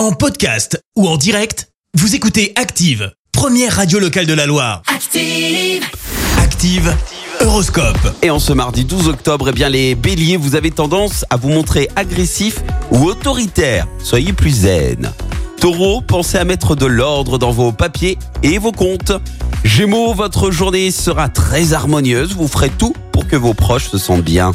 En podcast ou en direct, vous écoutez Active, première radio locale de la Loire. Active. Active, Horoscope. Et en ce mardi 12 octobre, eh bien les béliers, vous avez tendance à vous montrer agressif ou autoritaire. Soyez plus zen. Taureau, pensez à mettre de l'ordre dans vos papiers et vos comptes. Gémeaux, votre journée sera très harmonieuse. Vous ferez tout pour que vos proches se sentent bien.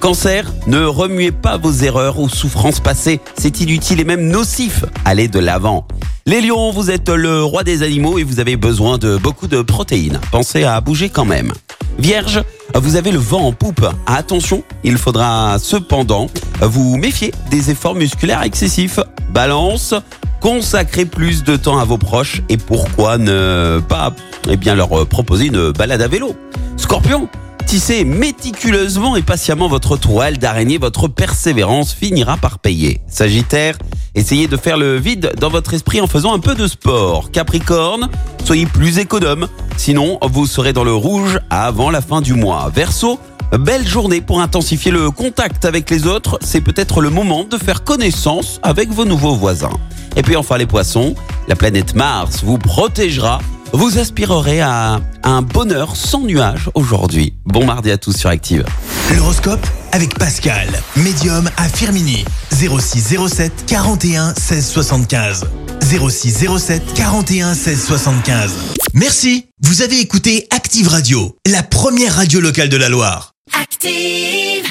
Cancer, ne remuez pas vos erreurs ou souffrances passées. C'est inutile et même nocif. Allez de l'avant. Les lions, vous êtes le roi des animaux et vous avez besoin de beaucoup de protéines. Pensez à bouger quand même. Vierge, vous avez le vent en poupe. Attention, il faudra cependant vous méfier des efforts musculaires excessifs. Balance, consacrez plus de temps à vos proches et pourquoi ne pas eh leur proposer une balade à vélo. Scorpion, tissez méticuleusement et patiemment votre toile d'araignée, votre persévérance finira par payer. Sagittaire, essayez de faire le vide dans votre esprit en faisant un peu de sport. Capricorne, soyez plus économe, sinon vous serez dans le rouge avant la fin du mois. Verseau, Belle journée pour intensifier le contact avec les autres. C'est peut-être le moment de faire connaissance avec vos nouveaux voisins. Et puis enfin les poissons, la planète Mars vous protégera. Vous aspirerez à un bonheur sans nuages aujourd'hui. Bon mardi à tous sur Active. L'horoscope avec Pascal, médium à Firmini. 0607 41 16 75. 0607 41 16 75. Merci, vous avez écouté Active Radio, la première radio locale de la Loire. Active.